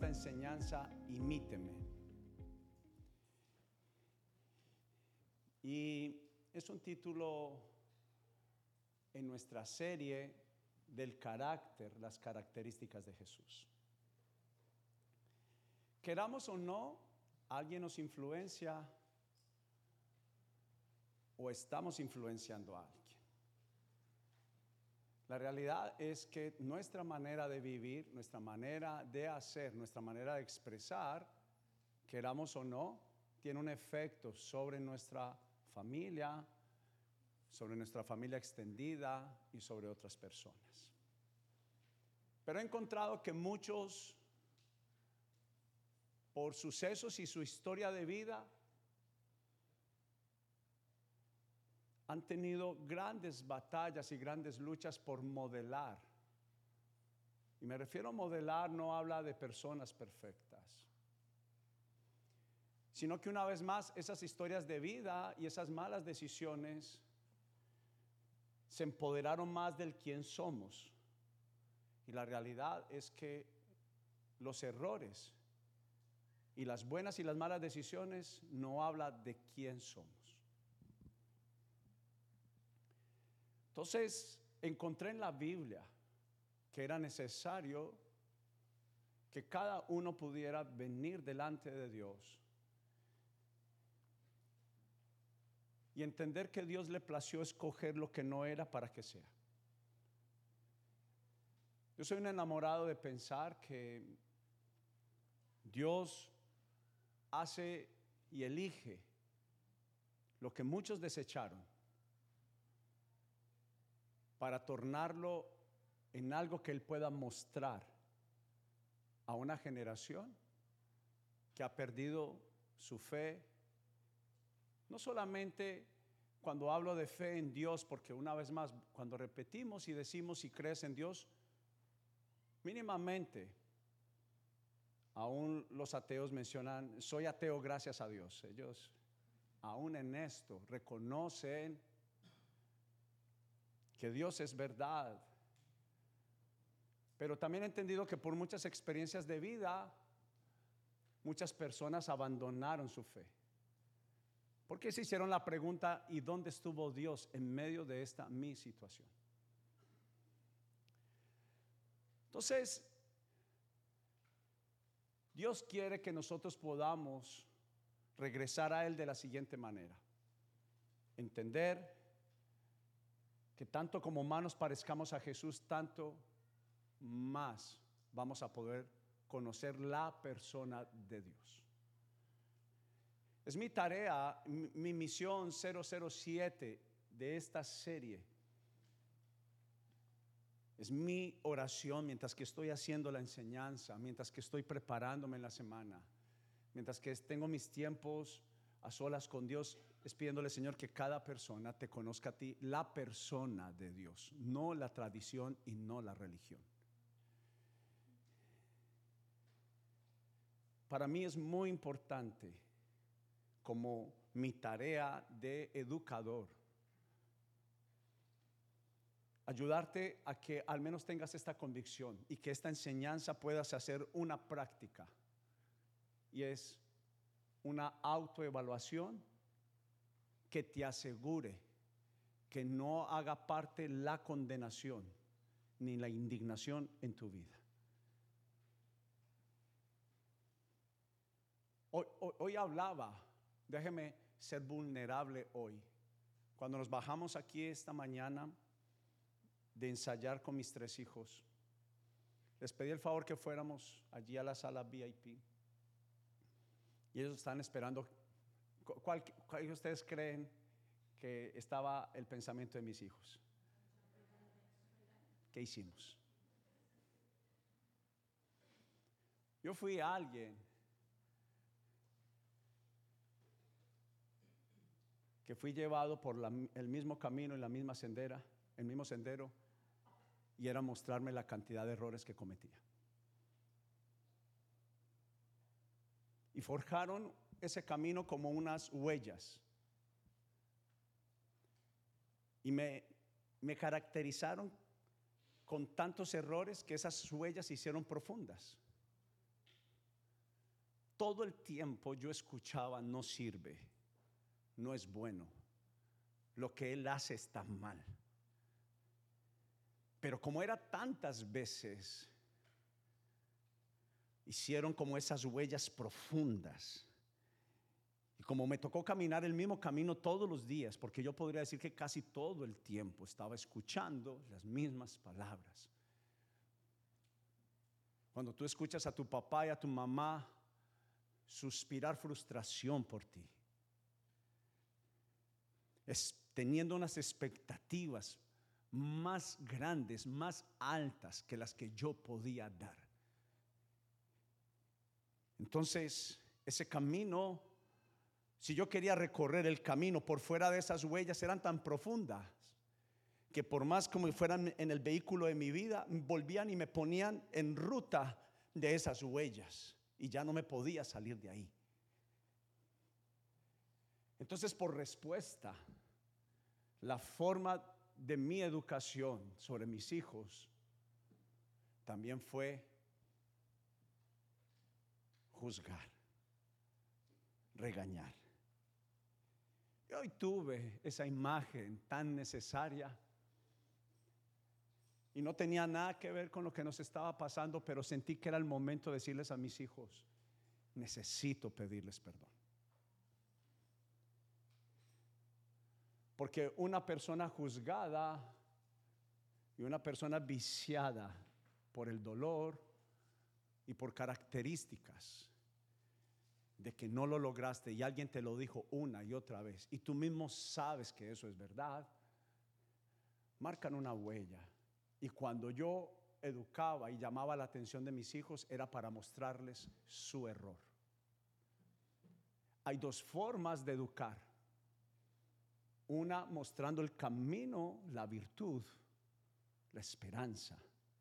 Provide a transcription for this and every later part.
esta enseñanza, imíteme. Y es un título en nuestra serie del carácter, las características de Jesús. Queramos o no, alguien nos influencia o estamos influenciando a alguien. La realidad es que nuestra manera de vivir, nuestra manera de hacer, nuestra manera de expresar, queramos o no, tiene un efecto sobre nuestra familia, sobre nuestra familia extendida y sobre otras personas. Pero he encontrado que muchos, por sucesos y su historia de vida, han tenido grandes batallas y grandes luchas por modelar. Y me refiero a modelar, no habla de personas perfectas, sino que una vez más esas historias de vida y esas malas decisiones se empoderaron más del quién somos. Y la realidad es que los errores y las buenas y las malas decisiones no habla de quién somos. Entonces encontré en la Biblia que era necesario que cada uno pudiera venir delante de Dios y entender que Dios le plació escoger lo que no era para que sea. Yo soy un enamorado de pensar que Dios hace y elige lo que muchos desecharon para tornarlo en algo que Él pueda mostrar a una generación que ha perdido su fe. No solamente cuando hablo de fe en Dios, porque una vez más, cuando repetimos y decimos si crees en Dios, mínimamente, aún los ateos mencionan, soy ateo gracias a Dios. Ellos, aún en esto, reconocen que Dios es verdad. Pero también he entendido que por muchas experiencias de vida, muchas personas abandonaron su fe. ¿Por qué se hicieron la pregunta, ¿y dónde estuvo Dios en medio de esta mi situación? Entonces, Dios quiere que nosotros podamos regresar a Él de la siguiente manera. Entender que tanto como humanos parezcamos a Jesús, tanto más vamos a poder conocer la persona de Dios. Es mi tarea, mi misión 007 de esta serie. Es mi oración mientras que estoy haciendo la enseñanza, mientras que estoy preparándome en la semana, mientras que tengo mis tiempos a solas con Dios es pidiéndole, Señor, que cada persona te conozca a ti, la persona de Dios, no la tradición y no la religión. Para mí es muy importante como mi tarea de educador ayudarte a que al menos tengas esta convicción y que esta enseñanza puedas hacer una práctica. Y es una autoevaluación que te asegure que no haga parte la condenación ni la indignación en tu vida. Hoy, hablaba, déjeme ser vulnerable hoy. Cuando nos bajamos aquí esta mañana de ensayar con mis tres hijos, les pedí el favor que fuéramos allí a la sala VIP y ellos están esperando. ¿Cuál, de ustedes creen que estaba el pensamiento de mis hijos? ¿Qué hicimos? Yo fui a alguien que fui llevado por el mismo camino y la misma sendera, el mismo sendero, y era mostrarme la cantidad de errores que cometía. y forjaron ese camino como unas huellas. Y me, me caracterizaron con tantos errores que esas huellas se hicieron profundas. todo el tiempo yo escuchaba, no sirve, no es bueno, lo que él hace está mal. Pero como era tantas veces, hicieron como esas huellas profundas. Y como me tocó caminar el mismo camino todos los días, porque yo podría decir que casi todo el tiempo estaba escuchando las mismas palabras. Cuando tú escuchas a tu papá y a tu mamá suspirar frustración por ti, teniendo unas expectativas más grandes, más altas que las que yo podía dar. Entonces, ese camino, si yo quería recorrer el camino por fuera de esas huellas, eran tan profundas que por más como fueran en el vehículo de mi vida, volvían y me ponían en ruta de esas huellas y ya no me podía salir de ahí. Entonces, por respuesta, la forma de mi educación sobre mis hijos también fue juzgar, regañar. Y hoy tuve esa imagen tan necesaria y no tenía nada que ver con lo que nos estaba pasando, pero sentí que era el momento de decirles a mis hijos, necesito pedirles perdón. Porque una persona juzgada y una persona viciada por el dolor y por características de que no lo lograste y alguien te lo dijo una y otra vez y tú mismo sabes que eso es verdad, marcan una huella. Y cuando yo educaba y llamaba la atención de mis hijos era para mostrarles su error. Hay dos formas de educar. Una mostrando el camino, la virtud, la esperanza,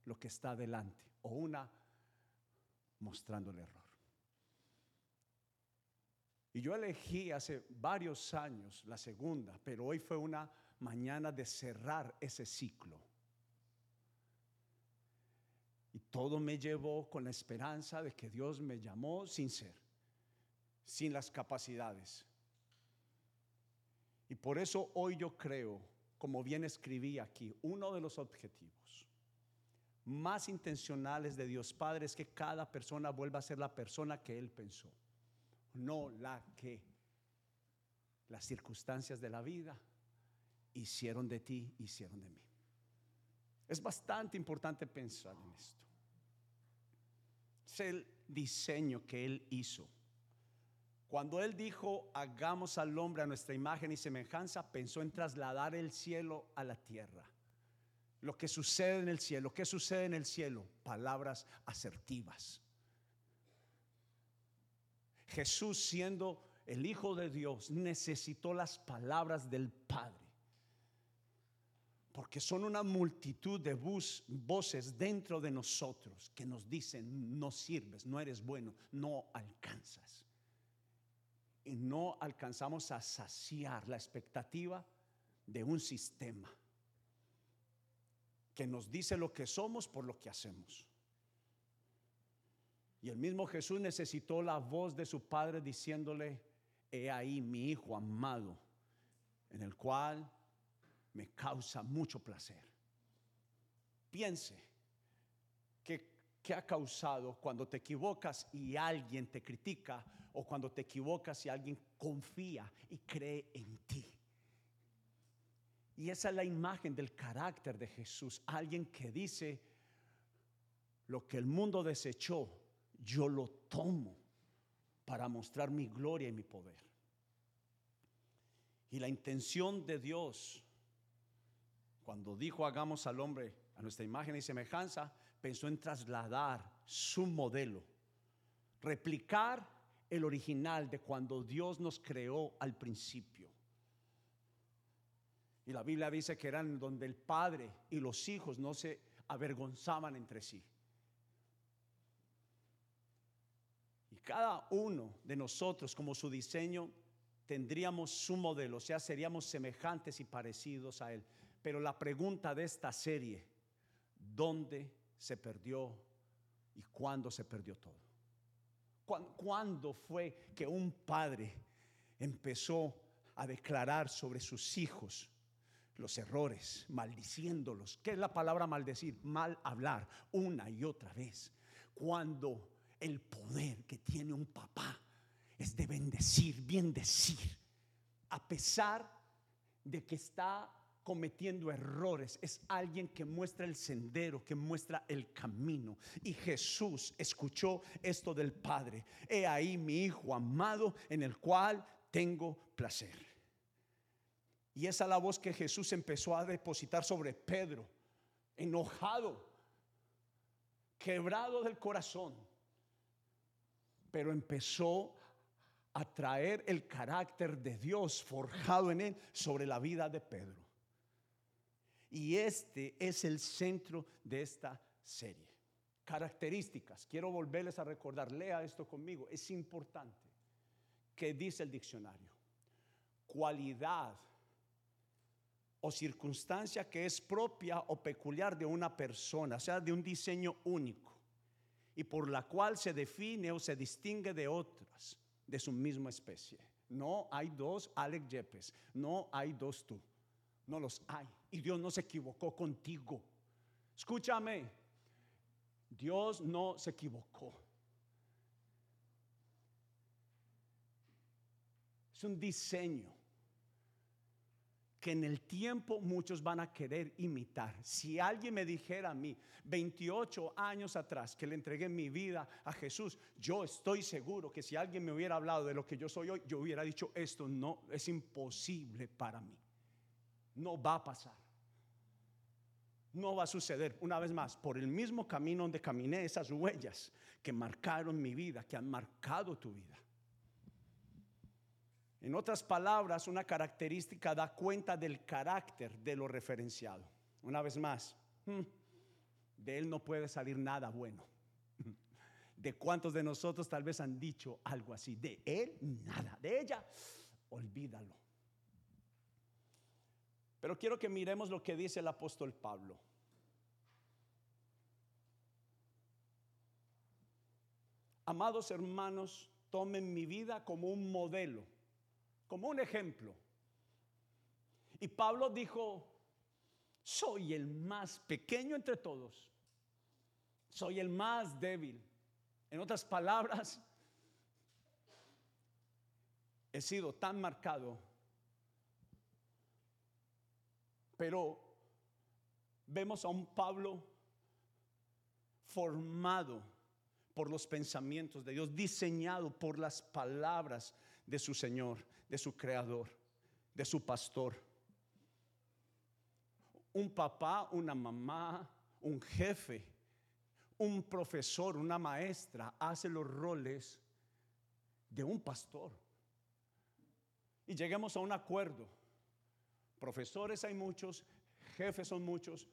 lo que está adelante. O una mostrando el error. Y yo elegí hace varios años la segunda, pero hoy fue una mañana de cerrar ese ciclo. Y todo me llevó con la esperanza de que Dios me llamó sin ser, sin las capacidades, y por eso hoy yo creo, como bien escribí aquí, uno de los objetivos más intencionales de Dios Padre es que cada persona vuelva a ser la persona que Él pensó, no la que las circunstancias de la vida hicieron de ti, hicieron de mí. Es bastante importante pensar en esto. Es el diseño que Él hizo cuando Él dijo, hagamos al hombre a nuestra imagen y semejanza, pensó en trasladar el cielo a la tierra. Lo que sucede en el cielo, ¿qué sucede en el cielo? Palabras asertivas. Jesús siendo el Hijo de Dios necesitó las palabras del Padre. Porque son una multitud de voces dentro de nosotros que nos dicen, no sirves, no eres bueno, no alcanzas y no alcanzamos a saciar la expectativa de un sistema que nos dice lo que somos por lo que hacemos. Y el mismo Jesús necesitó la voz de su Padre diciéndole, he ahí mi Hijo amado, en el cual me causa mucho placer. Piense, ¿qué, qué ha causado cuando te equivocas y alguien te critica o cuando te equivocas y alguien confía y cree en ti. Y esa es la imagen del carácter de Jesús. Alguien que dice, lo que el mundo desechó, yo lo tomo para mostrar mi gloria y mi poder. Y la intención de Dios, cuando dijo hagamos al hombre a nuestra imagen y semejanza, pensó en trasladar su modelo, replicar el original de cuando Dios nos creó al principio. Y la Biblia dice que eran donde el padre y los hijos no se avergonzaban entre sí. Cada uno de nosotros, como su diseño, tendríamos su modelo, o sea, seríamos semejantes y parecidos a él. Pero la pregunta de esta serie, ¿dónde se perdió y cuándo se perdió todo? ¿Cuándo fue que un padre empezó a declarar sobre sus hijos los errores, maldiciéndolos? ¿Qué es la palabra maldecir? Mal hablar una y otra vez. Cuando el poder que tiene un papá es de bendecir, bien decir, a pesar de que está cometiendo errores, es alguien que muestra el sendero, que muestra el camino. Y Jesús escuchó esto del Padre. He ahí mi Hijo amado en el cual tengo placer. Y esa es la voz que Jesús empezó a depositar sobre Pedro, enojado, quebrado del corazón, pero empezó a traer el carácter de Dios forjado en él sobre la vida de Pedro. Y este es el centro de esta serie. Características. Quiero volverles a recordar, lea esto conmigo. Es importante que dice el diccionario. Cualidad o circunstancia que es propia o peculiar de una persona, o sea, de un diseño único, y por la cual se define o se distingue de otras de su misma especie. No hay dos Alex Yepes, no hay dos tú, no los hay. Y Dios no se equivocó contigo. Escúchame, Dios no se equivocó. Es un diseño que en el tiempo muchos van a querer imitar. Si alguien me dijera a mí, 28 años atrás, que le entregué mi vida a Jesús, yo estoy seguro que si alguien me hubiera hablado de lo que yo soy hoy, yo hubiera dicho, esto no es imposible para mí. No va a pasar. No va a suceder. Una vez más, por el mismo camino donde caminé, esas huellas que marcaron mi vida, que han marcado tu vida. En otras palabras, una característica da cuenta del carácter de lo referenciado. Una vez más, hmm, de él no puede salir nada bueno. ¿De cuántos de nosotros tal vez han dicho algo así? De él, nada. De ella, olvídalo. Pero quiero que miremos lo que dice el apóstol Pablo. Amados hermanos, tomen mi vida como un modelo, como un ejemplo. Y Pablo dijo, soy el más pequeño entre todos, soy el más débil. En otras palabras, he sido tan marcado Pero vemos a un Pablo formado por los pensamientos de Dios, diseñado por las palabras de su Señor, de su Creador, de su pastor. Un papá, una mamá, un jefe, un profesor, una maestra hace los roles de un pastor. Y lleguemos a un acuerdo Profesores hay muchos, jefes son muchos.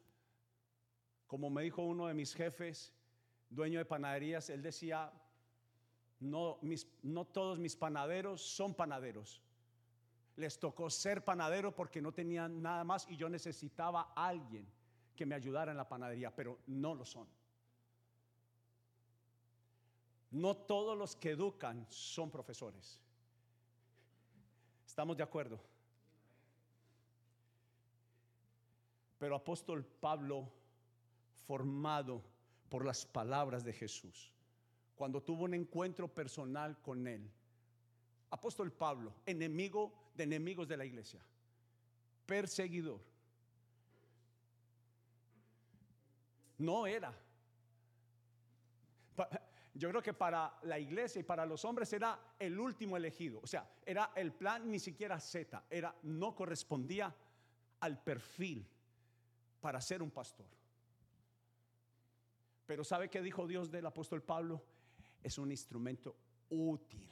Como me dijo uno de mis jefes, dueño de panaderías, él decía, no, no todos mis panaderos son panaderos. Les tocó ser panadero porque no tenían nada más y yo necesitaba a alguien que me ayudara en la panadería, pero no lo son. No todos los que educan son profesores. ¿Estamos de acuerdo? Pero apóstol Pablo, formado por las palabras de Jesús, cuando tuvo un encuentro personal con él, apóstol Pablo, enemigo de enemigos de la iglesia, perseguidor, no era. Yo creo que para la iglesia y para los hombres era el último elegido. O sea, era el plan ni siquiera Z, era no correspondía al perfil para ser un pastor. Pero ¿sabe qué dijo Dios del apóstol Pablo? Es un instrumento útil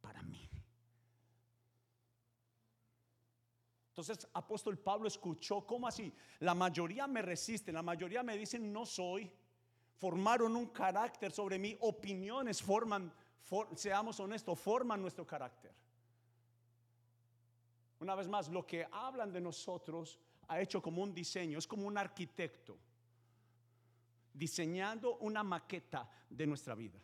para mí. Entonces, apóstol Pablo escuchó, ¿cómo así? La mayoría me resisten, la mayoría me dicen no soy. Formaron un carácter sobre mí, opiniones forman, seamos honestos, forman nuestro carácter. Una vez más, lo que hablan de nosotros ha hecho como un diseño, es como un arquitecto diseñando una maqueta de nuestra vida.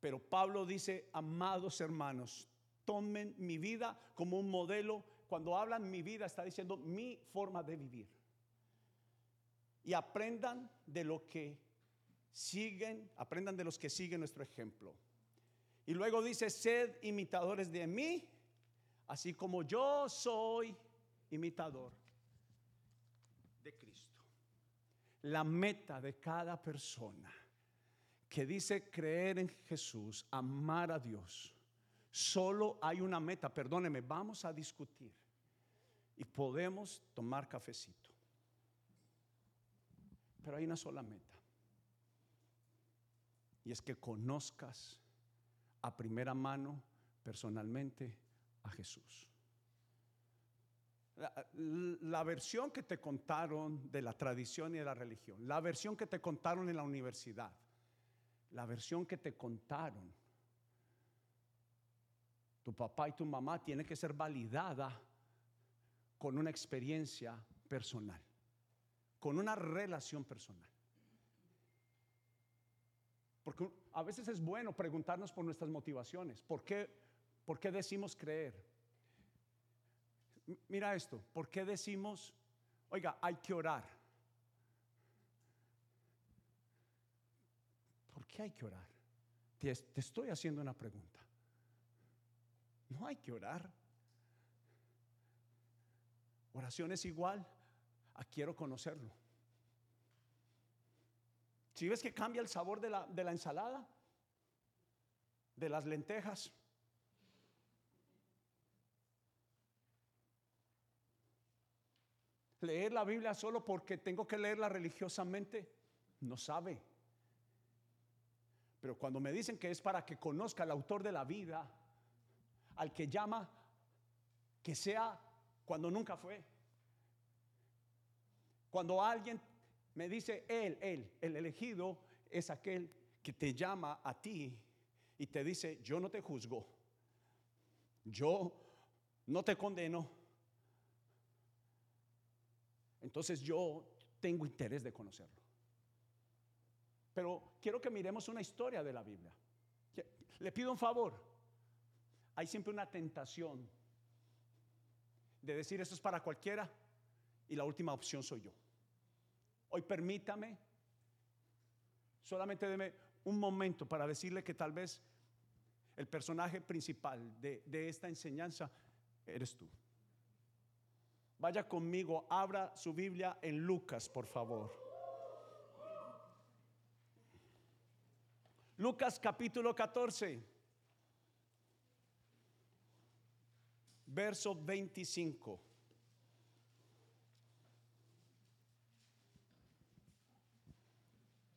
Pero Pablo dice, amados hermanos, tomen mi vida como un modelo. Cuando hablan mi vida, está diciendo mi forma de vivir. Y aprendan de lo que siguen, aprendan de los que siguen nuestro ejemplo. Y luego dice, sed imitadores de mí, así como yo soy imitador de Cristo. La meta de cada persona que dice creer en Jesús, amar a Dios, solo hay una meta, perdóneme, vamos a discutir y podemos tomar cafecito. Pero hay una sola meta. Y es que conozcas a primera mano, personalmente, a Jesús. La, versión que te contaron de la tradición y de la religión, la versión que te contaron en la universidad, la versión que te contaron, tu papá y tu mamá tiene que ser validada con una experiencia personal, con una relación personal. Porque a veces es bueno preguntarnos por nuestras motivaciones. ¿Por qué, por qué decimos creer? Mira esto, ¿por qué decimos, oiga, hay que orar? ¿Por hay que orar? Te, te estoy haciendo una pregunta. No hay que orar. Oración es igual a quiero conocerlo. Si ves que cambia el sabor de la, de la ensalada, de las lentejas, leer la Biblia solo porque tengo que leerla religiosamente, no sabe. Pero cuando me dicen que es para que conozca al autor de la vida, al que llama, que sea cuando nunca fue. Cuando alguien me dice él, él, el elegido es aquel que te llama a ti y te dice, yo no te juzgo, yo no te condeno. Entonces yo tengo interés de conocerlo. Pero quiero que miremos una historia de la Biblia. Le pido un favor. Hay siempre una tentación de decir esto es para cualquiera y la última opción soy yo. Hoy permítame, solamente deme un momento para decirle que tal vez el personaje principal de, de esta enseñanza eres tú. Vaya conmigo, abra su Biblia en Lucas, por favor. Lucas capítulo 14, verso 25.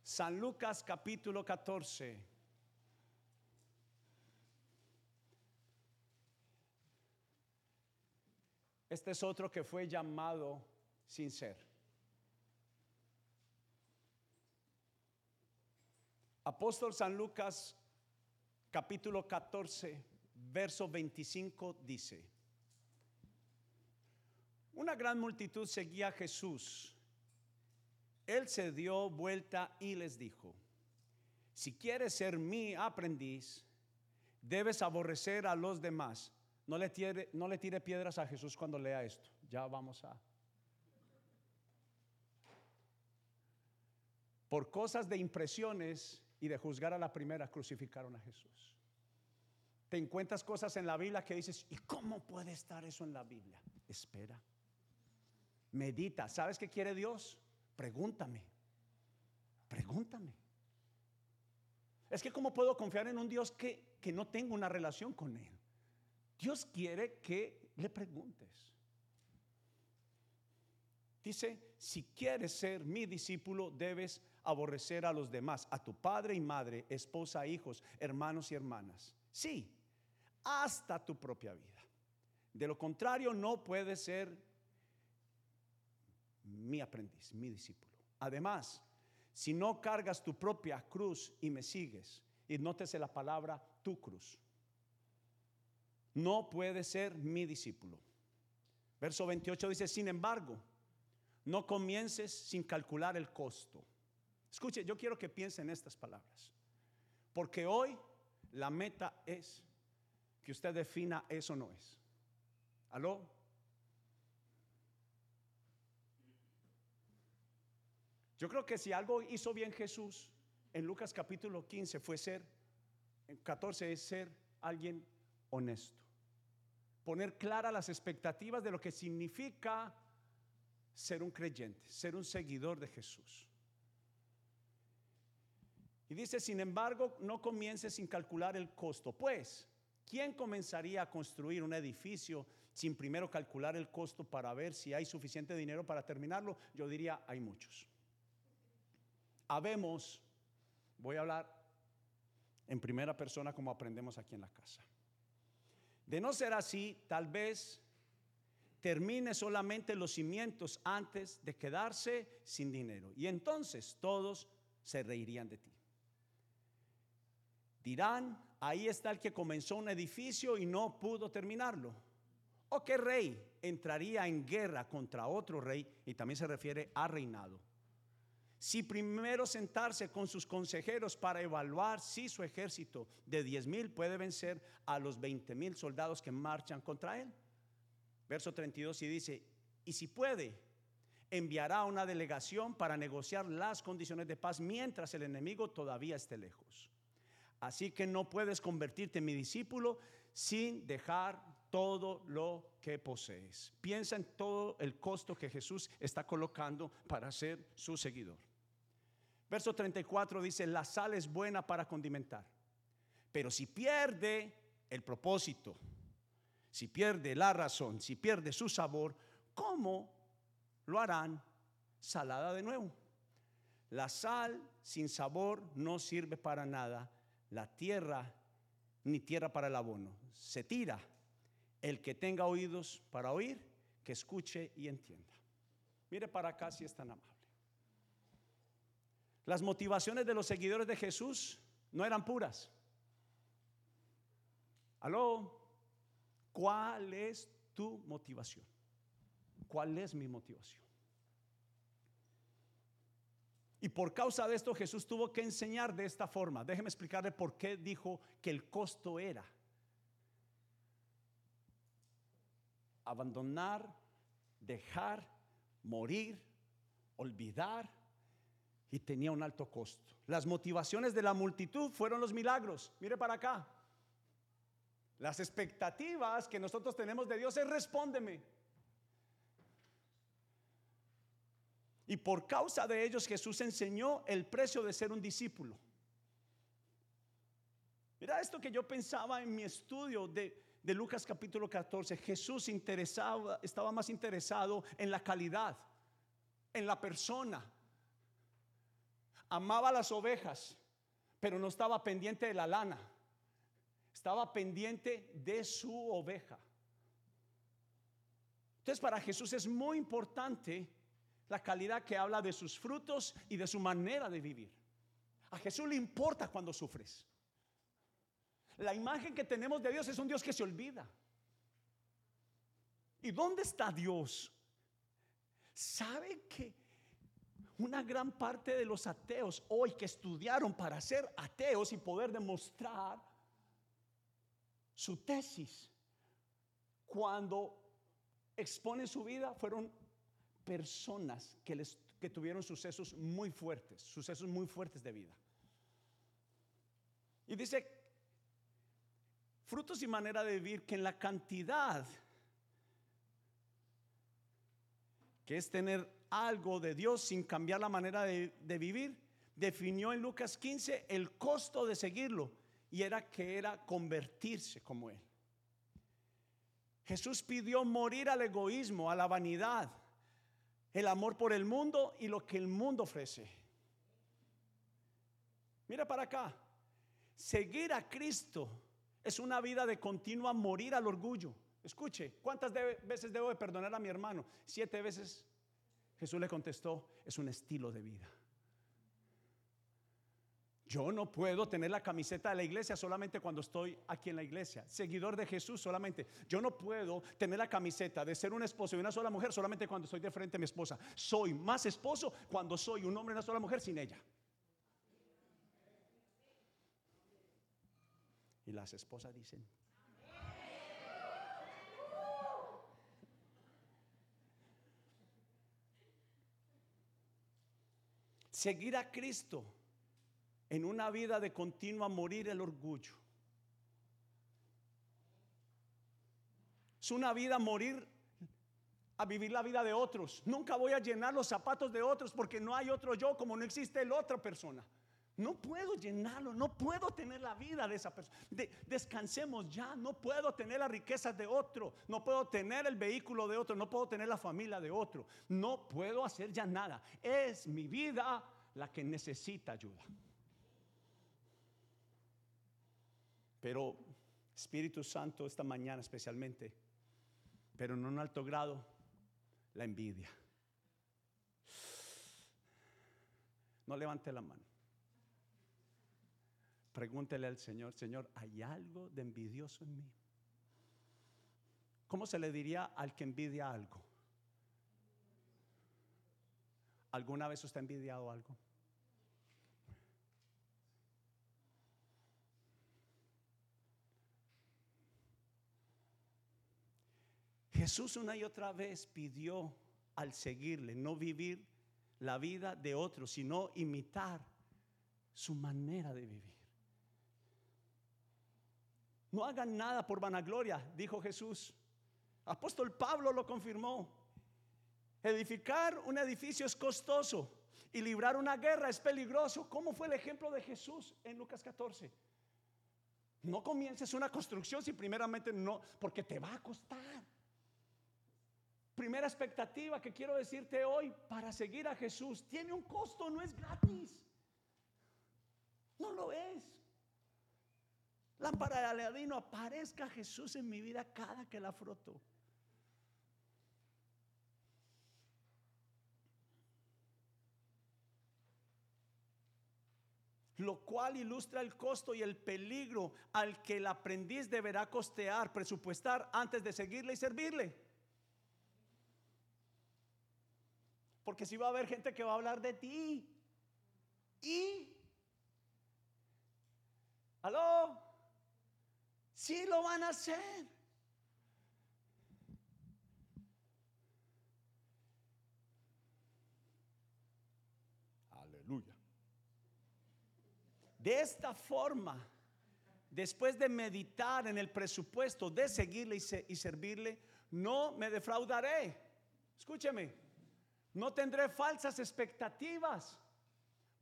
San Lucas capítulo 14. Este es otro que fue llamado sin ser. Apóstol San Lucas capítulo 14, verso 25 dice, una gran multitud seguía a Jesús él se dio vuelta y les dijo, si quieres ser mi aprendiz, debes aborrecer a los demás. No le, tire, no le tire piedras a Jesús cuando lea esto. Ya vamos a... Por cosas de impresiones y de juzgar a la primera, crucificaron a Jesús. Te encuentras cosas en la Biblia que dices, ¿y cómo puede estar eso en la Biblia? Espera. Medita. ¿Sabes qué quiere Dios? Pregúntame. Pregúntame. Es que ¿cómo puedo confiar en un Dios que, que no tengo una relación con Él? Dios quiere que le preguntes. Dice, si quieres ser mi discípulo, debes aborrecer a los demás, a tu padre y madre, esposa, hijos, hermanos y hermanas. Sí, hasta tu propia vida. De lo contrario, no puedes ser mi aprendiz, mi discípulo. Además, si no cargas tu propia cruz y me sigues, y nótese la palabra tu cruz, no puedes ser mi discípulo. Verso 28 dice, sin embargo, no comiences sin calcular el costo. Escuche, yo quiero que piensen estas palabras, porque hoy La meta es que usted defina eso no es. ¿Aló? Yo creo que si algo hizo bien Jesús en Lucas capítulo 15 fue ser, en 14 es ser alguien honesto. Poner claras las expectativas de lo que significa ser un creyente, ser un seguidor de Jesús. Y dice, sin embargo, no comience sin calcular el costo. Pues, ¿quién comenzaría a construir un edificio sin primero calcular el costo para ver si hay suficiente dinero para terminarlo? Yo diría, hay muchos. Habemos, voy a hablar en primera persona como aprendemos aquí en la casa. De no ser así, tal vez termine solamente los cimientos antes de quedarse sin dinero. Y entonces todos se reirían de ti. Dirán, ahí está el que comenzó un edificio y no pudo terminarlo. ¿O qué rey entraría en guerra contra otro rey? Y también se refiere a reinado. Si primero sentarse con sus consejeros para evaluar si su ejército de 10 mil puede vencer a los 20 mil soldados que marchan contra él. Verso 32 y dice, y si puede, enviará una delegación para negociar las condiciones de paz mientras el enemigo todavía esté lejos. Así que no puedes convertirte en mi discípulo sin dejar todo lo que posees. Piensa en todo el costo que Jesús está colocando para ser su seguidor. Verso 34 dice, la sal es buena para condimentar, pero si pierde el propósito, si pierde la razón, si pierde su sabor, ¿cómo lo harán salada de nuevo? La sal sin sabor no sirve para nada la tierra ni tierra para el abono. Se tira. El que tenga oídos para oír, que escuche y entienda. Mire para acá si es tan amable. Las motivaciones de los seguidores de Jesús no eran puras. Aló, ¿cuál es tu motivación? ¿Cuál es mi motivación? Y por causa de esto Jesús tuvo que enseñar de esta forma. Déjeme explicarle por qué dijo que el costo era abandonar, dejar, morir, olvidar y tenía un alto costo. Las motivaciones de la multitud fueron los milagros. Mire para acá. Las expectativas que nosotros tenemos de Dios es respóndeme. Y por causa de ellos Jesús enseñó el precio de ser un discípulo. Mira esto que yo pensaba en mi estudio de, Lucas capítulo 14. Jesús estaba más interesado en la calidad, en la persona. Amaba las ovejas, pero no estaba pendiente de la lana. Estaba pendiente de su oveja. Entonces para Jesús es muy importante la calidad que habla de sus frutos y de su manera de vivir. A Jesús le importa cuando sufres. La imagen que tenemos de Dios es un Dios que se olvida. ¿Y dónde está Dios? ¿Sabe que una gran parte de los ateos hoy que estudiaron para ser ateos y poder demostrar su tesis, cuando exponen su vida, fueron personas que, les, que tuvieron sucesos muy fuertes, sucesos muy fuertes de vida. Y dice, frutos y manera de vivir que en la cantidad que es tener algo de Dios sin cambiar la manera de, de, vivir, definió en Lucas 15 el costo de seguirlo y era que era convertirse como Él. Jesús pidió morir al egoísmo, a la vanidad, el amor por el mundo y lo que el mundo ofrece. Mira para acá. Seguir a Cristo es una vida de continua morir al orgullo. Escuche, ¿cuántas veces debo de perdonar a mi hermano? Siete veces. Jesús le contestó, es un estilo de vida. Yo no puedo tener la camiseta de la iglesia solamente cuando estoy aquí en la iglesia. Seguidor de Jesús solamente. Yo no puedo tener la camiseta de ser un esposo y una sola mujer solamente cuando estoy de frente a mi esposa. Soy más esposo cuando soy un hombre y una sola mujer sin ella. Y las esposas dicen, seguir a Cristo en una vida de continua morir el orgullo. Es una vida morir a vivir la vida de otros. Nunca voy a llenar los zapatos de otros porque no hay otro yo como no existe la otra persona. No puedo llenarlo, no puedo tener la vida de esa persona. descansemos ya, no puedo tener las riquezas de otro, no puedo tener el vehículo de otro, no puedo tener la familia de otro, no puedo hacer ya nada. Es mi vida la que necesita ayuda. Pero Espíritu Santo esta mañana especialmente, pero en un alto grado, la envidia. No levante la mano. Pregúntele al Señor, Señor, ¿hay algo de envidioso en mí? ¿Cómo se le diría al que envidia algo? ¿Alguna vez usted ha envidiado algo? Jesús una y otra vez pidió al seguirle no vivir la vida de otros, sino imitar su manera de vivir. No hagan nada por vanagloria, dijo Jesús. Apóstol Pablo lo confirmó. Edificar un edificio es costoso y librar una guerra es peligroso. ¿Cómo fue el ejemplo de Jesús en Lucas 14? No comiences una construcción si primeramente no, porque te va a costar. Primera expectativa que quiero decirte hoy para seguir a Jesús, tiene un costo, no es gratis. No lo es. Lámpara de Aladino, aparezca Jesús en mi vida cada que la froto. Lo cual ilustra el costo y el peligro al que el aprendiz deberá costear, presupuestar antes de seguirle y servirle. Porque si va a haber gente que va a hablar de ti. Y, aló, Sí lo van a hacer. Aleluya. De esta forma, después de meditar en el presupuesto de seguirle y, servirle, no me defraudaré. Escúcheme, no tendré falsas expectativas.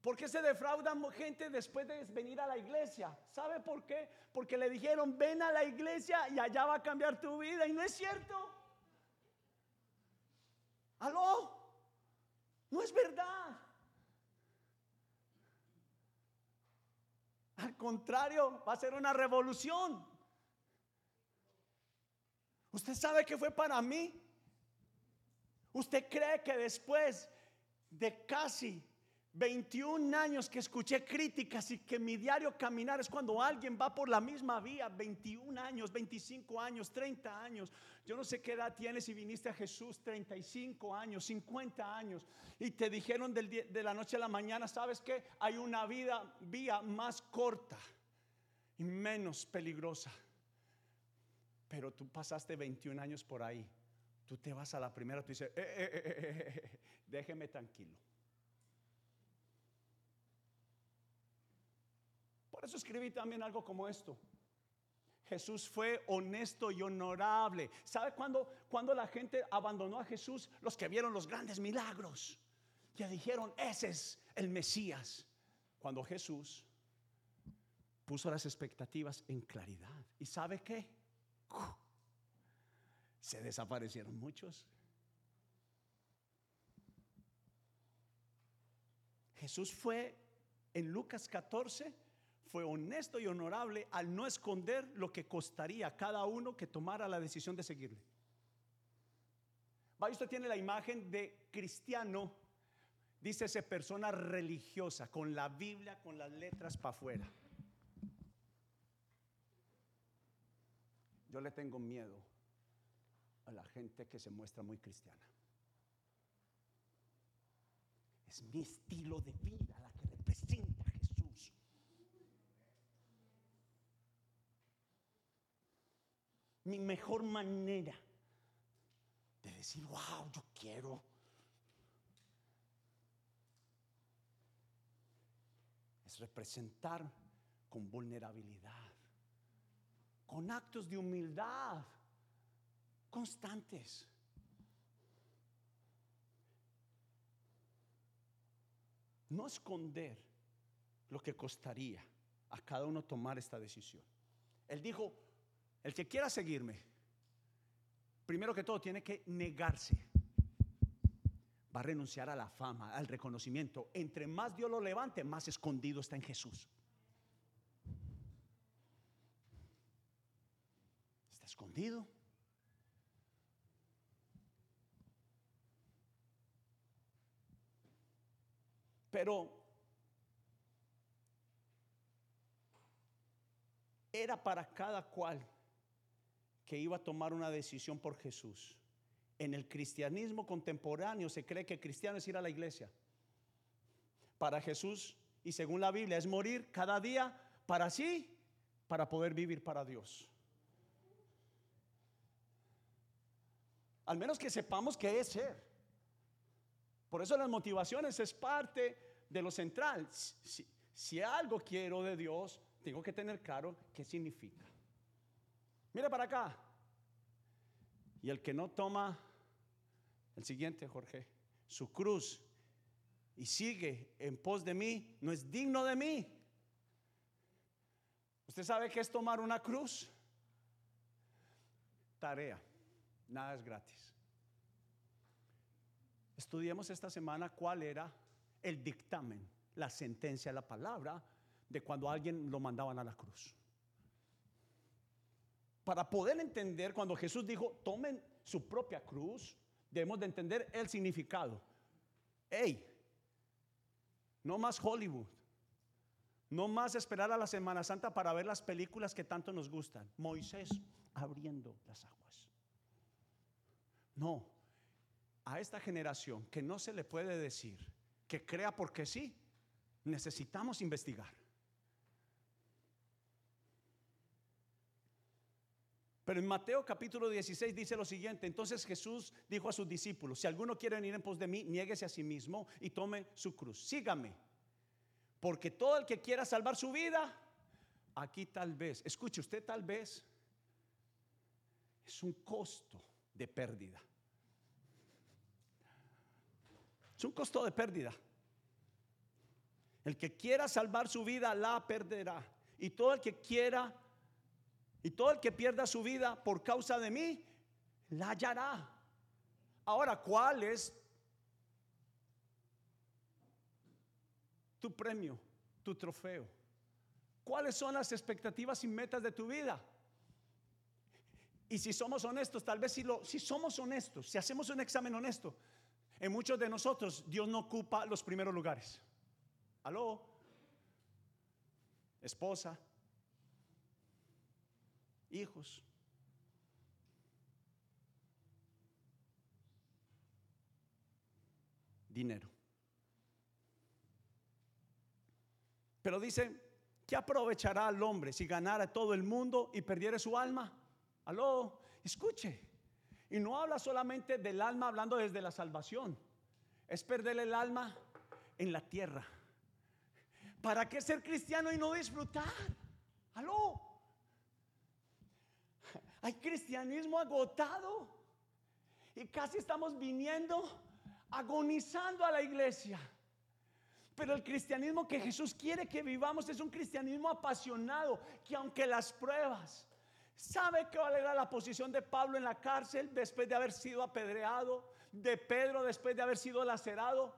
¿Por qué se defrauda gente después de venir a la iglesia? ¿Sabe por qué? Porque le dijeron, ven a la iglesia y allá va a cambiar tu vida. Y no es cierto. ¿Aló? No es verdad. Al contrario, va a ser una revolución. ¿Usted sabe qué fue para mí? ¿Usted cree que después de casi 21 años que escuché críticas y que mi diario caminar es cuando alguien va por la misma vía, 21 años, 25 años, 30 años. Yo no sé qué edad tienes si viniste a Jesús, 35 años, 50 años, y te dijeron de la noche a la mañana, ¿sabes qué? Hay una vida, vía más corta y menos peligrosa. Pero tú pasaste 21 años por ahí. Tú te vas a la primera, tú dices, eh, eh, eh, déjeme tranquilo. Por eso escribí también algo como esto. Jesús fue honesto y honorable. ¿Sabe cuándo, cuando la gente abandonó a Jesús? Los que vieron los grandes milagros. Que dijeron, ese es el Mesías. Cuando Jesús puso las expectativas en claridad. ¿Y sabe qué? Se desaparecieron muchos. Jesús fue en Lucas 14 fue honesto y honorable al no esconder lo que costaría a cada uno que tomara la decisión de seguirle. Vaya, usted tiene la imagen de cristiano, dice esa persona religiosa, con la Biblia, con las letras para afuera. Yo le tengo miedo a la gente que se muestra muy cristiana. Es mi estilo de vida la que representa mi mejor manera de decir, wow, yo quiero. Es representar con vulnerabilidad, con actos de humildad constantes. No esconder lo que costaría a cada uno tomar esta decisión. Él dijo, el que quiera seguirme, primero que todo tiene que negarse. Va a renunciar a la fama, al reconocimiento. Entre más Dios lo levante, más escondido está en Jesús. Está escondido. Pero era para cada cual que iba a tomar una decisión por Jesús. En el cristianismo contemporáneo se cree que cristiano es ir a la iglesia. Para Jesús, y según la Biblia, es morir cada día para sí, para poder vivir para Dios. Al menos que sepamos qué es ser. Por eso las motivaciones es parte de lo central. Si, si algo quiero de Dios, tengo que tener claro qué significa. Mira para acá. Y el que no toma, el siguiente, Jorge, su cruz y sigue en pos de mí, no es digno de mí. ¿Usted sabe qué es tomar una cruz? Tarea. Nada es gratis. Estudiemos esta semana cuál era el dictamen, la sentencia, la palabra de cuando alguien lo mandaban a la cruz para poder entender cuando Jesús dijo, tomen su propia cruz, debemos de entender el significado. Hey, no más Hollywood. No más esperar a la Semana Santa para ver las películas que tanto nos gustan. Moisés abriendo las aguas. No, a esta generación que no se le puede decir que crea porque sí, necesitamos investigar. Pero en Mateo capítulo 16 dice lo siguiente, entonces Jesús dijo a sus discípulos, si alguno quiere venir en pos de mí, niéguese a sí mismo y tome su cruz, sígame, porque todo el que quiera salvar su vida, aquí tal vez, escuche usted tal vez, es un costo de pérdida. Es un costo de pérdida. El que quiera salvar su vida la perderá. Y todo el que quiera y todo el que pierda su vida por causa de mí, la hallará. Ahora, ¿cuál es tu premio, tu trofeo? ¿Cuáles son las expectativas y metas de tu vida? Y si somos honestos, tal vez si, lo, si somos honestos, si hacemos un examen honesto, en muchos de nosotros Dios no ocupa los primeros lugares. Aló, esposa, hijos. Dinero. Pero dice, ¿qué aprovechará al hombre si ganara todo el mundo y perdiera su alma? Aló, escuche. Y no habla solamente del alma hablando desde la salvación. Es perder el alma en la tierra. ¿Para qué ser cristiano y no disfrutar? Aló. Hay cristianismo agotado y casi estamos viniendo agonizando a la iglesia. Pero el cristianismo que Jesús quiere que vivamos es un cristianismo apasionado, que aunque las pruebas, ¿sabe cuál era la posición de Pablo en la cárcel después de haber sido apedreado? De Pedro después de haber sido lacerado.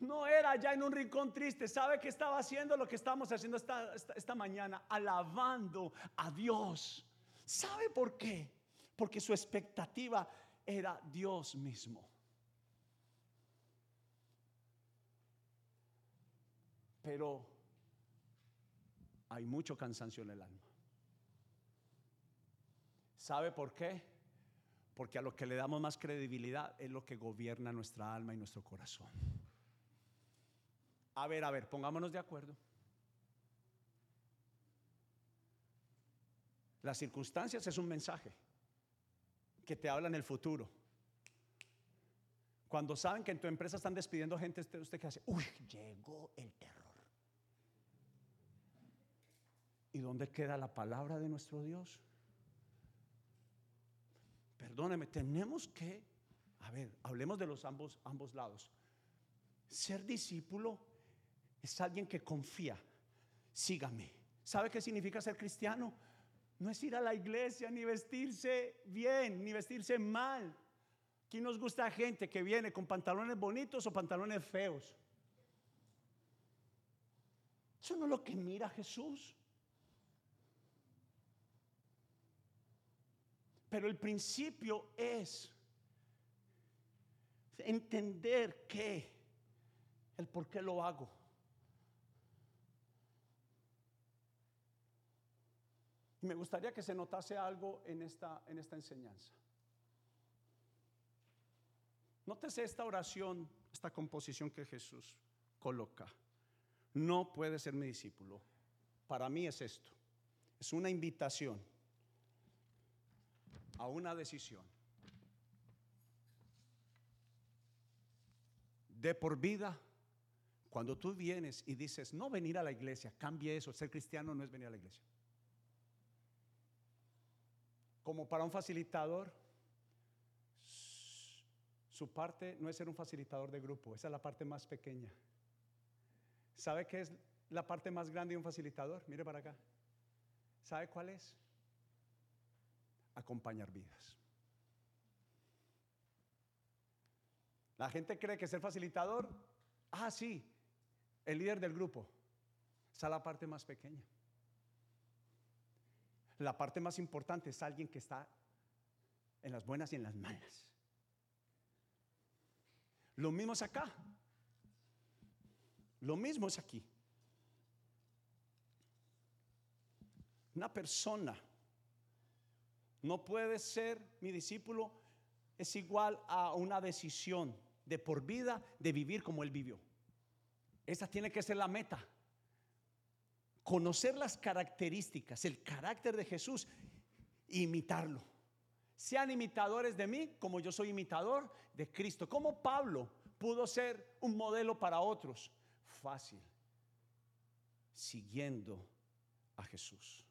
No era ya en un rincón triste. ¿Sabe qué estaba haciendo? Lo que estamos haciendo esta, esta mañana, alabando a Dios ¿Sabe por qué? Porque su expectativa era Dios mismo. Pero hay mucho cansancio en el alma. ¿Sabe por qué? Porque a lo que le damos más credibilidad es lo que gobierna nuestra alma y nuestro corazón. A ver, a ver, pongámonos de acuerdo. Las circunstancias es un mensaje que te habla en el futuro. Cuando saben que en tu empresa están despidiendo gente, usted, qué hace, uy, llegó el terror. ¿Y dónde queda la palabra de nuestro Dios? Perdóneme, tenemos que, a ver, hablemos de los ambos, ambos lados. Ser discípulo es alguien que confía. Sígame. ¿Sabe qué significa ser cristiano? No es ir a la iglesia ni vestirse bien, ni vestirse mal. Aquí nos gusta gente que viene con pantalones bonitos o pantalones feos. Eso no es lo que mira Jesús. Pero el principio es entender que el por qué lo hago. Y me gustaría que se notase algo en esta, en esta enseñanza. Nótese esta oración, esta composición que Jesús coloca. No puede ser mi discípulo. Para mí es esto. Es una invitación a una decisión de por vida. Cuando tú vienes y dices, no venir a la iglesia, cambie eso, ser cristiano no es venir a la iglesia. Como para un facilitador, su parte no es ser un facilitador de grupo, esa es la parte más pequeña. ¿Sabe qué es la parte más grande de un facilitador? Mire para acá. ¿Sabe cuál es? Acompañar vidas. La gente cree que ser facilitador, ah, sí, el líder del grupo. Esa es la parte más pequeña. La parte más importante es alguien que está en las buenas y en las malas. Lo mismo es acá. Lo mismo es aquí. Una persona no puede ser mi discípulo, es igual a una decisión de por vida de vivir como Él vivió. Esa tiene que ser la meta. Conocer las características, el carácter de Jesús, imitarlo. Sean imitadores de mí como yo soy imitador de Cristo. Como Pablo pudo ser un modelo para otros. Fácil. Siguiendo a Jesús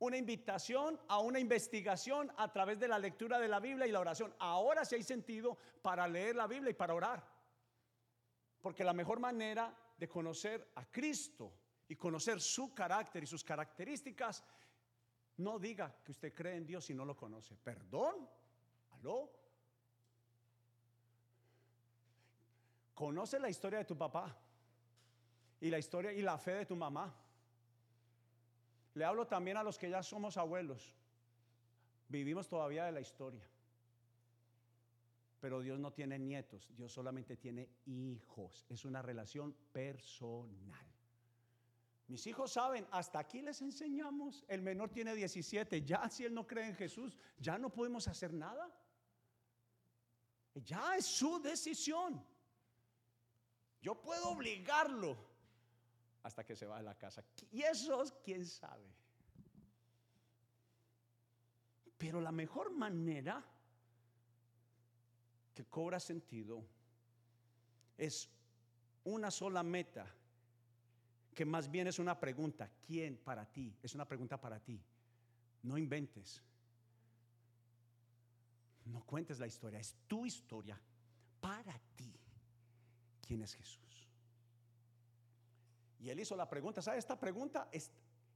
una invitación a una investigación a través de la lectura de la Biblia y la oración. Ahora sí hay sentido para leer la Biblia y para orar. Porque la mejor manera de conocer a Cristo y conocer su carácter y sus características, no diga que usted cree en Dios si no lo conoce. Perdón. ¿Aló? Conoce la historia de tu papá y la historia y la fe de tu mamá. Le hablo también a los que ya somos abuelos. Vivimos todavía de la historia. Pero Dios no tiene nietos, Dios solamente tiene hijos. Es una relación personal. Mis hijos saben, hasta aquí les enseñamos. El menor tiene 17. Ya si él no cree en Jesús, ya no podemos hacer nada. Ya es su decisión. Yo puedo obligarlo, hasta que se va de la casa. Y eso, quién sabe. Pero la mejor manera que cobra sentido es una sola meta, que más bien es una pregunta. ¿Quién para ti? Es una pregunta para ti. No inventes. No cuentes la historia, es tu historia para ti. ¿Quién es Jesús? Y él hizo la pregunta, ¿sabe? Esta pregunta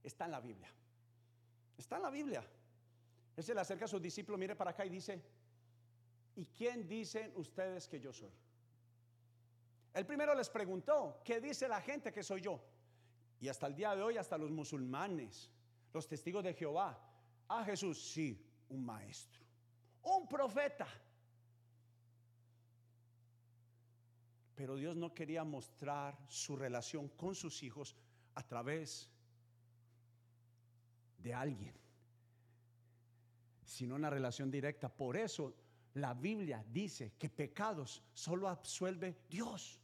está en la Biblia. Está en la Biblia. Él se le acerca a sus discípulos, mire para acá y dice, ¿y quién dicen ustedes que yo soy? El primero les preguntó, ¿qué dice la gente que soy yo? Y hasta el día de hoy, hasta los musulmanes, los testigos de Jehová, a Jesús, sí, un maestro, un profeta. pero Dios no quería mostrar su relación con sus hijos a través de alguien, sino una relación directa. Por eso la Biblia dice que pecados solo absuelve Dios.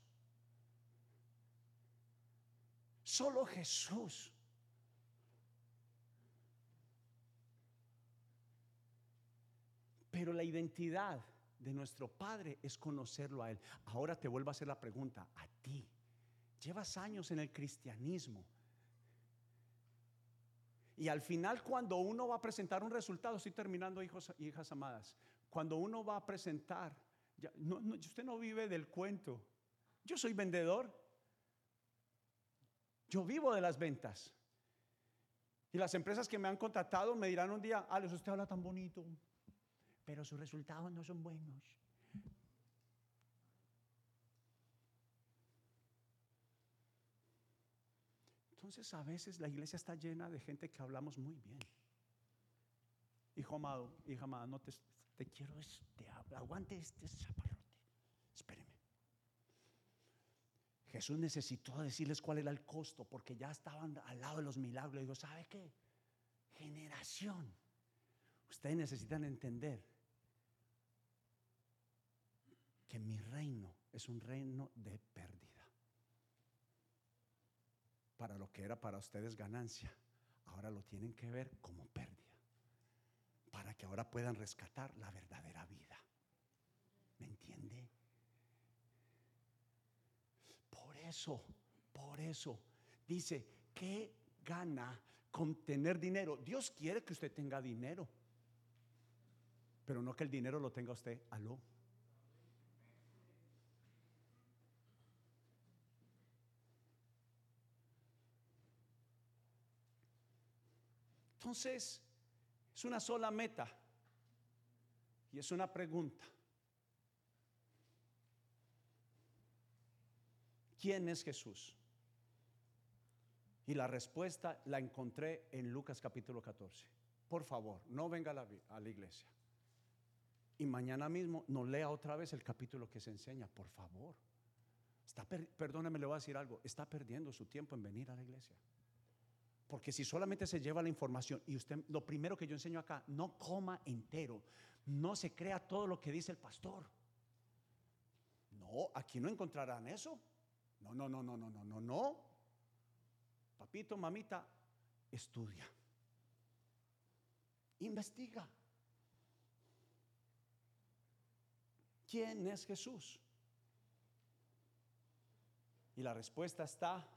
Solo Jesús. Pero la identidad de nuestro Padre es conocerlo a Él. Ahora te vuelvo a hacer la pregunta a ti. Llevas años en el cristianismo. Y al final cuando uno va a presentar un resultado, estoy terminando hijos y hijas amadas, cuando uno va a presentar, usted no vive del cuento. Yo soy vendedor. Yo vivo de las ventas. Y las empresas que me han contratado me dirán un día, Alex, usted habla tan bonito, pero sus resultados no son buenos. Entonces a veces la iglesia está llena de gente que hablamos muy bien. Hijo amado, hija amada, no te, quiero, te aguante este zaparote. Espéreme. Jesús necesitó decirles cuál era el costo porque ya estaban al lado de los milagros. Y digo, ¿sabe qué? Generación. Ustedes necesitan entender que mi reino es un reino de pérdida. Para lo que era para ustedes ganancia, ahora lo tienen que ver como pérdida. Para que ahora puedan rescatar la verdadera vida. ¿Me entiende? Por eso, por eso, dice, ¿qué gana con tener dinero? Dios quiere que usted tenga dinero, pero no que el dinero lo tenga usted. Aló. Entonces, es una sola meta y es una pregunta. ¿Quién es Jesús? Y la respuesta la encontré en Lucas capítulo 14. Por favor, no venga a la, iglesia. Y mañana mismo no lea otra vez el capítulo que se enseña, por favor. Está perdóneme, le voy a decir algo. Está perdiendo su tiempo en venir a la iglesia. Porque si solamente se lleva la información y usted, lo primero que yo enseño acá, no coma entero, no se crea todo lo que dice el pastor. No, aquí no encontrarán eso. No, no, no, no, no, no, no, no. Papito, mamita, estudia. Investiga. ¿Quién es Jesús? Y la respuesta está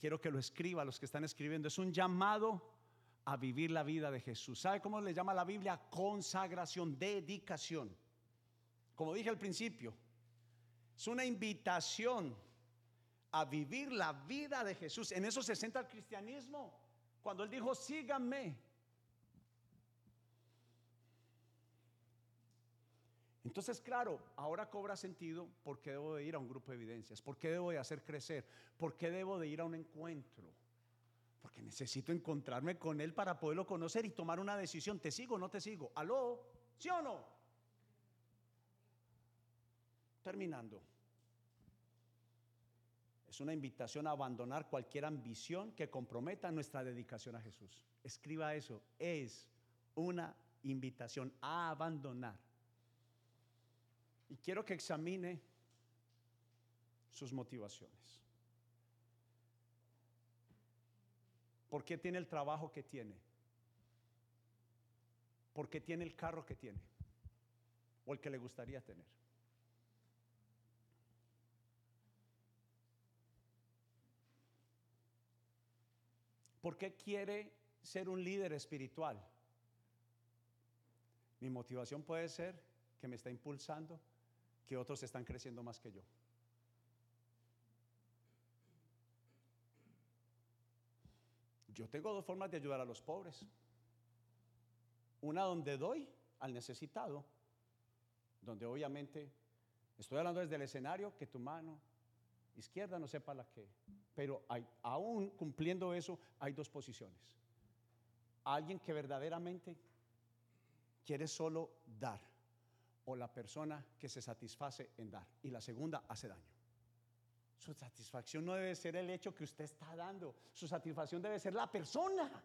Quiero que lo escriba los que están escribiendo. Es un llamado a vivir la vida de Jesús. ¿Sabe cómo le llama la Biblia? Consagración, dedicación. Como dije al principio, es una invitación a vivir la vida de Jesús. En eso se centra el cristianismo. Cuando él dijo, síganme, Entonces, claro, ahora cobra sentido por qué debo de ir a un grupo de evidencias, por qué debo de hacer crecer, por qué debo de ir a un encuentro. Porque necesito encontrarme con Él para poderlo conocer y tomar una decisión. ¿Te sigo o no te sigo? ¿Aló? ¿Sí o no? Terminando. Es una invitación a abandonar cualquier ambición que comprometa nuestra dedicación a Jesús. Escriba eso. Es una invitación a abandonar y quiero que examine sus motivaciones. ¿Por qué tiene el trabajo que tiene? ¿Por qué tiene el carro que tiene? ¿O el que le gustaría tener? ¿Por qué quiere ser un líder espiritual? Mi motivación puede ser que me está impulsando que otros están creciendo más que yo. Yo tengo dos formas de ayudar a los pobres. Una donde doy al necesitado, donde obviamente estoy hablando desde el escenario que tu mano izquierda no sepa la que. Pero aún cumpliendo eso, hay dos posiciones. Alguien que verdaderamente quiere solo dar o la persona que se satisface en dar. Y la segunda hace daño. Su satisfacción no debe ser el hecho que usted está dando. Su satisfacción debe ser la persona.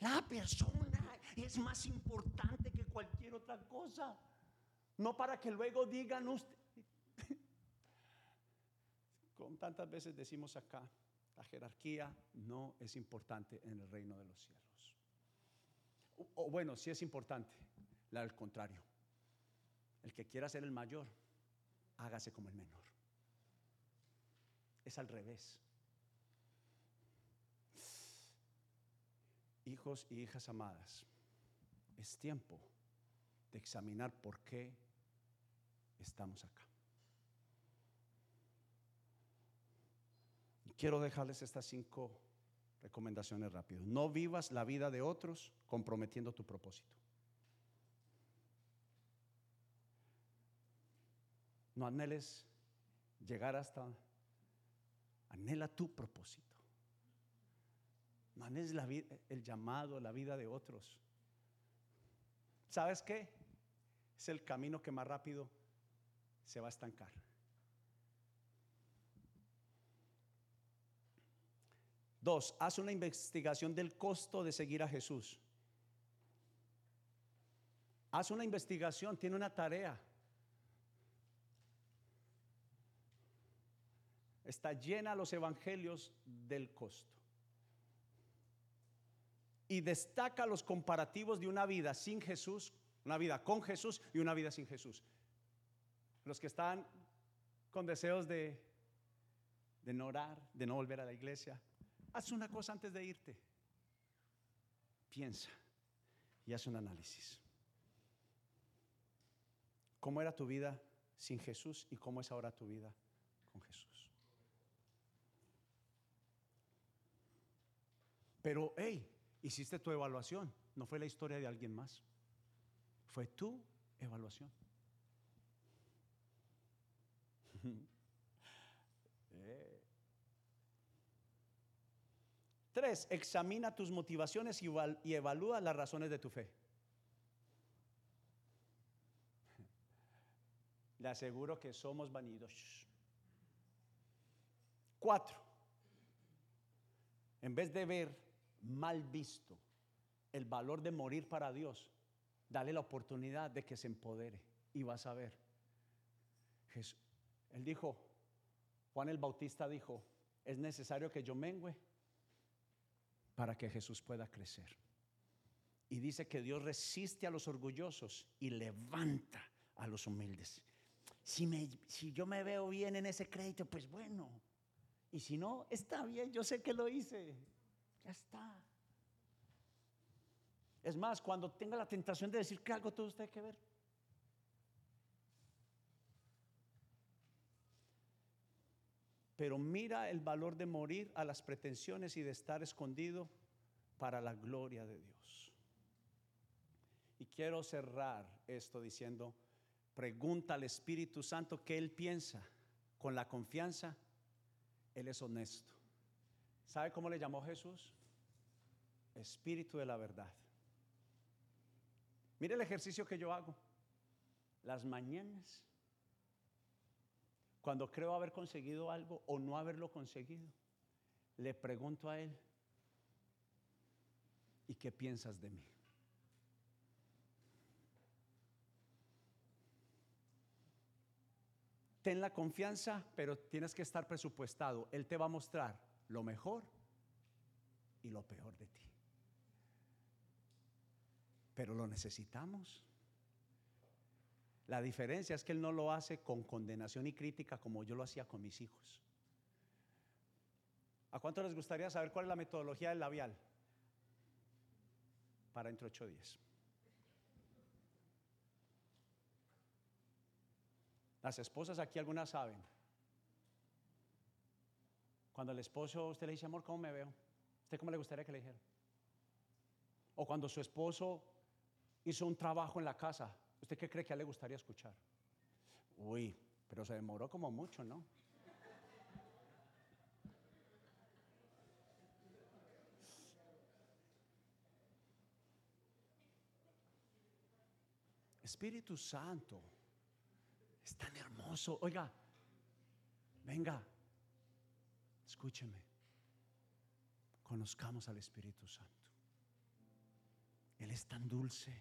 La persona es más importante que cualquier otra cosa. No para que luego digan usted. Con tantas veces decimos acá, la jerarquía no es importante en el reino de los cielos. O, bueno, sí es importante Al contrario, el que quiera ser el mayor, hágase como el menor. Es al revés. Hijos y hijas amadas, es tiempo de examinar por qué estamos acá. Quiero dejarles estas cinco recomendaciones rápidas. No vivas la vida de otros comprometiendo tu propósito. No anheles llegar hasta, anhela tu propósito. No anheles la vida, el llamado, la vida de otros. ¿Sabes qué? Es el camino que más rápido se va a estancar. Dos, haz una investigación del costo de seguir a Jesús. Haz una investigación, tiene una tarea. Está llena los evangelios del costo. Y destaca los comparativos de una vida sin Jesús, una vida con Jesús y una vida sin Jesús. Los que están con deseos de, de no orar, de no volver a la iglesia, Haz una cosa antes de irte. Piensa y haz un análisis. ¿Cómo era tu vida sin Jesús y cómo es ahora tu vida con Jesús? Pero, hey, hiciste tu evaluación. No fue la historia de alguien más. Fue tu evaluación. Tres, examina tus motivaciones y evalúa las razones de tu fe. Le aseguro que somos vanidos. Cuatro, en vez de ver mal visto el valor de morir para Dios, dale la oportunidad de que se empodere y vas a ver. Jesús, él dijo, Juan el Bautista dijo, es necesario que yo mengüe para que Jesús pueda crecer. Y dice que Dios resiste a los orgullosos y levanta a los humildes. Si, me, si yo me veo bien en ese crédito, pues bueno. Y si no, está bien, yo sé que lo hice. Ya está. Es más, cuando tenga la tentación de decir que algo todo usted que ver, pero mira el valor de morir a las pretensiones y de estar escondido para la gloria de Dios. Y quiero cerrar esto diciendo, pregunta al Espíritu Santo qué Él piensa. Con la confianza, Él es honesto. ¿Sabe cómo le llamó Jesús? Espíritu de la verdad. Mire el ejercicio que yo hago. Las mañanas cuando creo haber conseguido algo o no haberlo conseguido, le pregunto a Él, ¿y qué piensas de mí? Ten la confianza, pero tienes que estar presupuestado. Él te va a mostrar lo mejor y lo peor de ti. Pero lo necesitamos. La diferencia es que Él no lo hace con condenación y crítica como yo lo hacía con mis hijos. ¿A cuánto les gustaría saber cuál es la metodología del labial? Para entre ocho días. Las esposas aquí algunas saben. Cuando el esposo usted le dice, amor, ¿cómo me veo? ¿Usted cómo le gustaría que le dijera? O cuando su esposo hizo un trabajo en la casa, ¿Usted qué cree que a le gustaría escuchar? Uy, pero se demoró como mucho, ¿no? Espíritu Santo, es tan hermoso. Oiga, venga, escúcheme. Conozcamos al Espíritu Santo. Él es tan dulce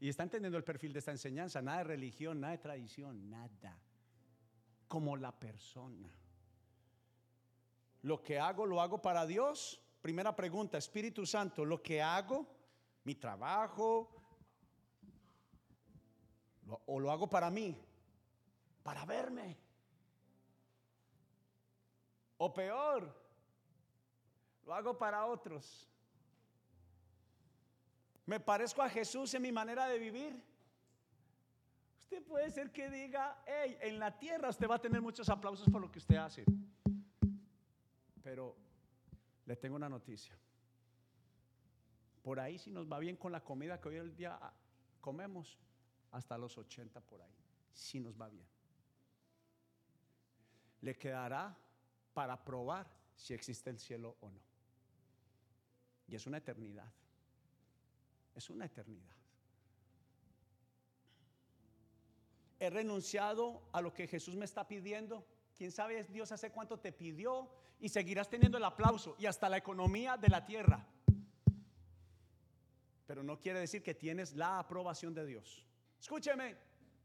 y está entendiendo el perfil de esta enseñanza, nada de religión, nada de tradición, nada. Como la persona. Lo que hago, lo hago para Dios. Primera pregunta, Espíritu Santo, lo que hago, mi trabajo, o lo hago para mí, para verme. O peor, lo hago para otros. Me parezco a Jesús en mi manera de vivir. Usted puede ser que diga, hey, en la tierra usted va a tener muchos aplausos por lo que usted hace. Pero le tengo una noticia. Por ahí si nos va bien con la comida que hoy el día comemos, hasta los 80 por ahí, si nos va bien. Le quedará para probar si existe el cielo o no. Y es una eternidad. Es una eternidad. He renunciado a lo que Jesús me está pidiendo. ¿Quién sabe Dios hace cuánto te pidió? Y seguirás teniendo el aplauso y hasta la economía de la tierra. Pero no quiere decir que tienes la aprobación de Dios. Escúcheme,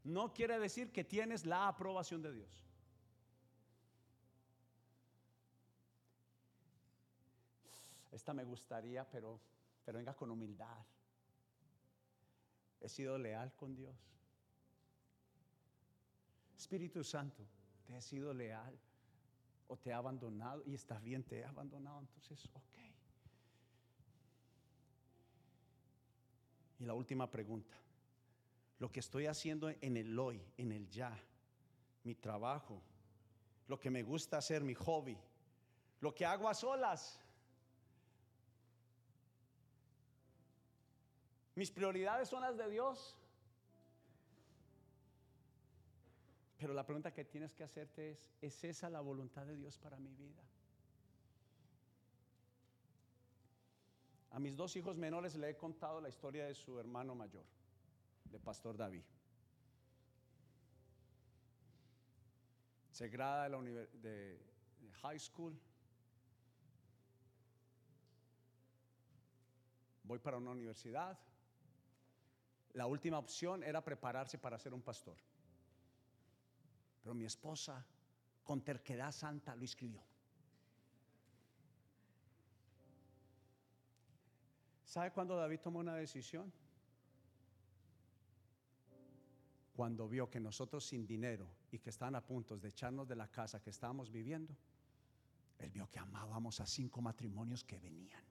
no quiere decir que tienes la aprobación de Dios. Esta me gustaría, pero, pero venga con humildad. He sido leal con Dios. Espíritu Santo, te he sido leal o te he abandonado y está bien, te he abandonado, entonces, ok. Y la última pregunta. Lo que estoy haciendo en el hoy, en el ya, mi trabajo, lo que me gusta hacer, mi hobby, lo que hago a solas. Mis prioridades son las de Dios. Pero la pregunta que tienes que hacerte es, ¿es esa la voluntad de Dios para mi vida? A mis dos hijos menores le he contado la historia de su hermano mayor, de Pastor David. Se grada de, la de, high school. Voy para una universidad. La última opción era prepararse para ser un pastor. Pero mi esposa, con terquedad santa, lo escribió. ¿Sabe cuándo David tomó una decisión? Cuando vio que nosotros sin dinero y que estaban a punto de echarnos de la casa que estábamos viviendo, él vio que amábamos a cinco matrimonios que venían.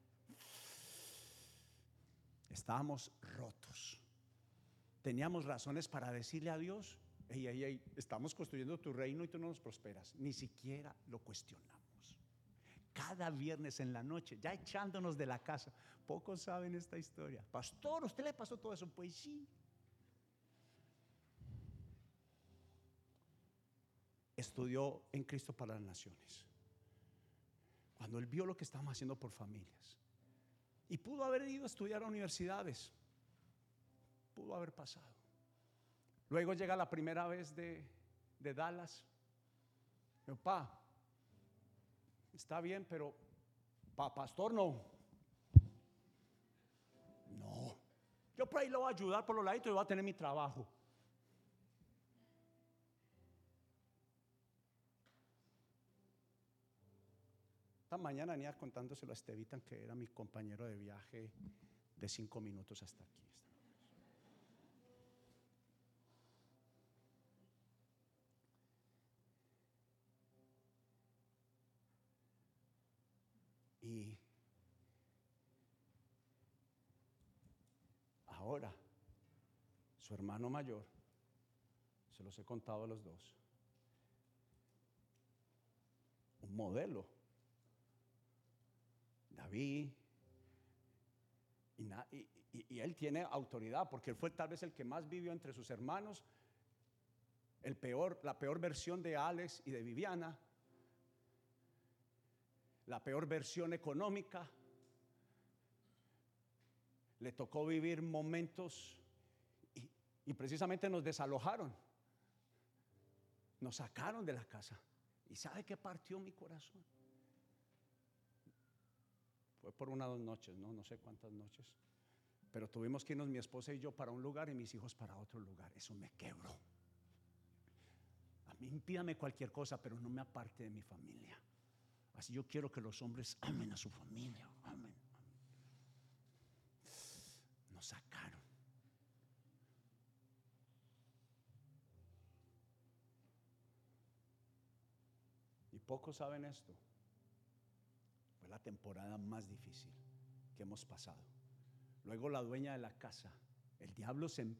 Estábamos rotos. Teníamos razones para decirle a Dios, hey, hey, hey, estamos construyendo tu reino y tú no nos prosperas. Ni siquiera lo cuestionamos cada viernes en la noche, ya echándonos de la casa. Pocos saben esta historia. Pastor, ¿usted le pasó todo eso? Pues sí. Estudió en Cristo para las Naciones. Cuando él vio lo que estábamos haciendo por familias. Y pudo haber ido a estudiar a universidades. Pudo haber pasado. Luego llega la primera vez de, Dallas. Papá, Está bien, pero para pastor no. No. Yo por ahí lo voy a ayudar por los laditos y voy a tener mi trabajo. Esta mañana venía contándoselo a Estevitan, que era mi compañero de viaje de cinco minutos hasta aquí. Y ahora, su hermano mayor, se los he contado a los dos, un modelo, David, y, él tiene autoridad porque él fue tal vez el que más vivió entre sus hermanos, el peor, la peor versión de Alex y de Viviana la peor versión económica. Le tocó vivir momentos y, precisamente nos desalojaron. Nos sacaron de la casa. ¿Y sabe qué partió mi corazón? Fue por una dos noches, ¿no? No sé cuántas noches. Pero tuvimos que irnos mi esposa y yo para un lugar y mis hijos para otro lugar. Eso me quebró. A mí impídame cualquier cosa, pero no me aparte de mi familia. Así yo quiero que los hombres amen a su familia. Amen. Nos sacaron. Y pocos saben esto. Fue la temporada más difícil que hemos pasado. Luego la dueña de la casa, el diablo se, em,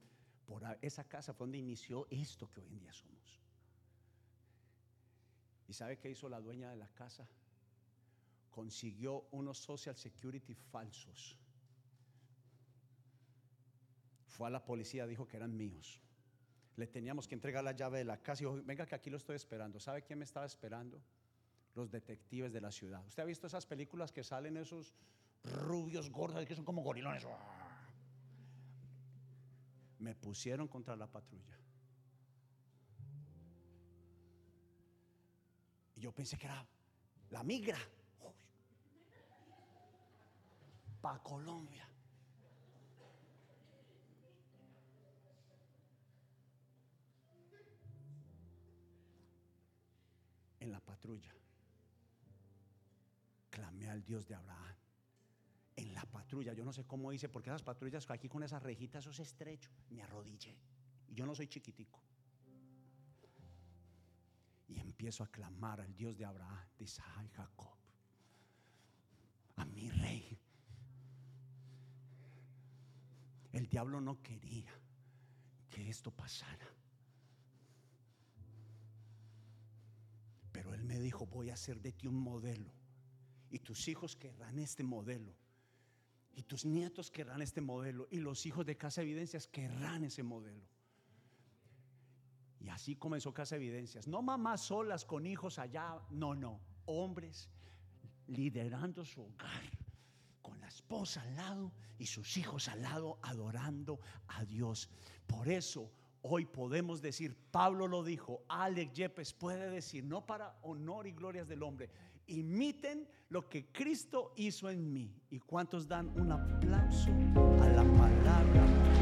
por esa casa fue donde inició esto que hoy en día somos. ¿Y sabe qué hizo la dueña de la casa? Consiguió unos social security falsos. Fue a la policía, dijo que eran míos. Le teníamos que entregar la llave de la casa y dijo, venga que aquí lo estoy esperando. ¿Sabe quién me estaba esperando? Los detectives de la ciudad. ¿Usted ha visto esas películas que salen esos rubios gordos que son como gorilones? Me pusieron contra la patrulla. yo pensé que era la migra. Para Colombia. En la patrulla. Clamé al Dios de Abraham. En la patrulla, yo no sé cómo hice, porque esas patrullas aquí con esas rejitas, eso es estrecho. Me arrodillé. Y yo no soy chiquitico y empiezo a clamar al Dios de Abraham, de Isaac Jacob, a mi rey. El diablo no quería que esto pasara. Pero él me dijo, voy a hacer de ti un modelo. Y tus hijos querrán este modelo. Y tus nietos querrán este modelo. Y los hijos de Casa Evidencias querrán ese modelo. Y así comenzó Casa Evidencias. No mamás solas con hijos allá, no, no. Hombres liderando su hogar, con la esposa al lado y sus hijos al lado, adorando a Dios. Por eso hoy podemos decir, Pablo lo dijo, Alex Yepes puede decir, no para honor y glorias del hombre, imiten lo que Cristo hizo en mí. ¿Y cuántos dan un aplauso a la palabra?